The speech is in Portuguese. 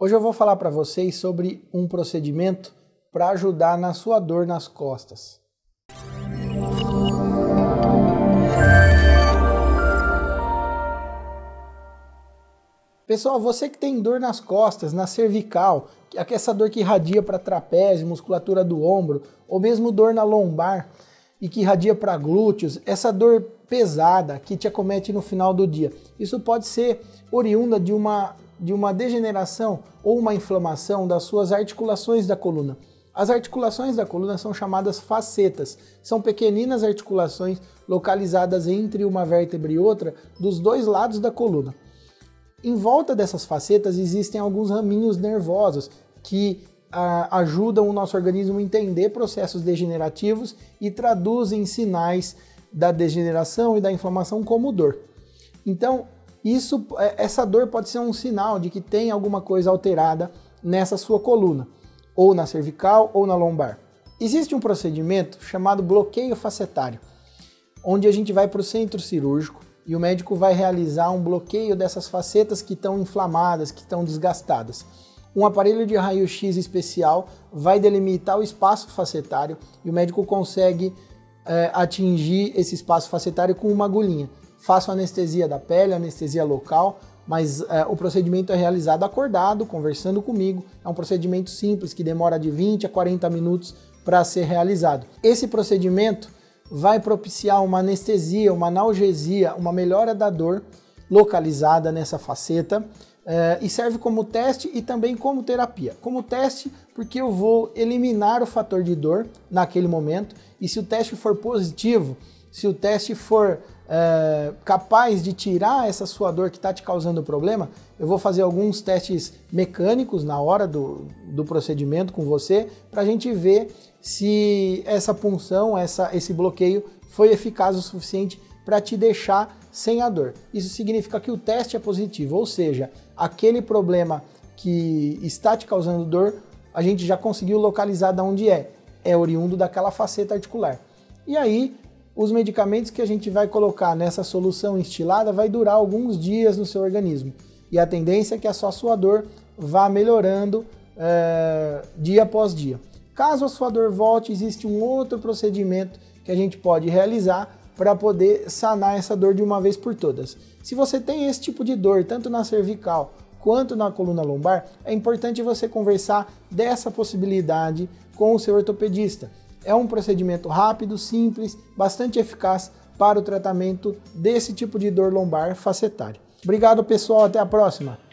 Hoje eu vou falar para vocês sobre um procedimento para ajudar na sua dor nas costas. Pessoal, você que tem dor nas costas, na cervical, é essa dor que irradia para trapézio, musculatura do ombro, ou mesmo dor na lombar e que irradia para glúteos, essa dor pesada que te acomete no final do dia. Isso pode ser oriunda de uma de uma degeneração ou uma inflamação das suas articulações da coluna. As articulações da coluna são chamadas facetas, são pequeninas articulações localizadas entre uma vértebra e outra dos dois lados da coluna. Em volta dessas facetas existem alguns raminhos nervosos que ah, ajudam o nosso organismo a entender processos degenerativos e traduzem sinais da degeneração e da inflamação como dor. Então, isso, é, essa dor pode ser um sinal de que tem alguma coisa alterada nessa sua coluna, ou na cervical ou na lombar. Existe um procedimento chamado bloqueio facetário, onde a gente vai para o centro cirúrgico e o médico vai realizar um bloqueio dessas facetas que estão inflamadas, que estão desgastadas. Um aparelho de raio-x especial vai delimitar o espaço facetário e o médico consegue é, atingir esse espaço facetário com uma agulhinha faço anestesia da pele, anestesia local, mas é, o procedimento é realizado acordado, conversando comigo. É um procedimento simples que demora de 20 a 40 minutos para ser realizado. Esse procedimento vai propiciar uma anestesia, uma analgesia, uma melhora da dor localizada nessa faceta é, e serve como teste e também como terapia. Como teste, porque eu vou eliminar o fator de dor naquele momento e se o teste for positivo, se o teste for é, capaz de tirar essa sua dor que está te causando problema, eu vou fazer alguns testes mecânicos na hora do, do procedimento com você para a gente ver se essa punção, essa, esse bloqueio foi eficaz o suficiente para te deixar sem a dor. Isso significa que o teste é positivo, ou seja, aquele problema que está te causando dor, a gente já conseguiu localizar de onde é. É oriundo daquela faceta articular. E aí os medicamentos que a gente vai colocar nessa solução estilada vai durar alguns dias no seu organismo. E a tendência é que a sua, sua dor vá melhorando é, dia após dia. Caso a sua dor volte, existe um outro procedimento que a gente pode realizar para poder sanar essa dor de uma vez por todas. Se você tem esse tipo de dor, tanto na cervical quanto na coluna lombar, é importante você conversar dessa possibilidade com o seu ortopedista. É um procedimento rápido, simples, bastante eficaz para o tratamento desse tipo de dor lombar facetária. Obrigado pessoal, até a próxima!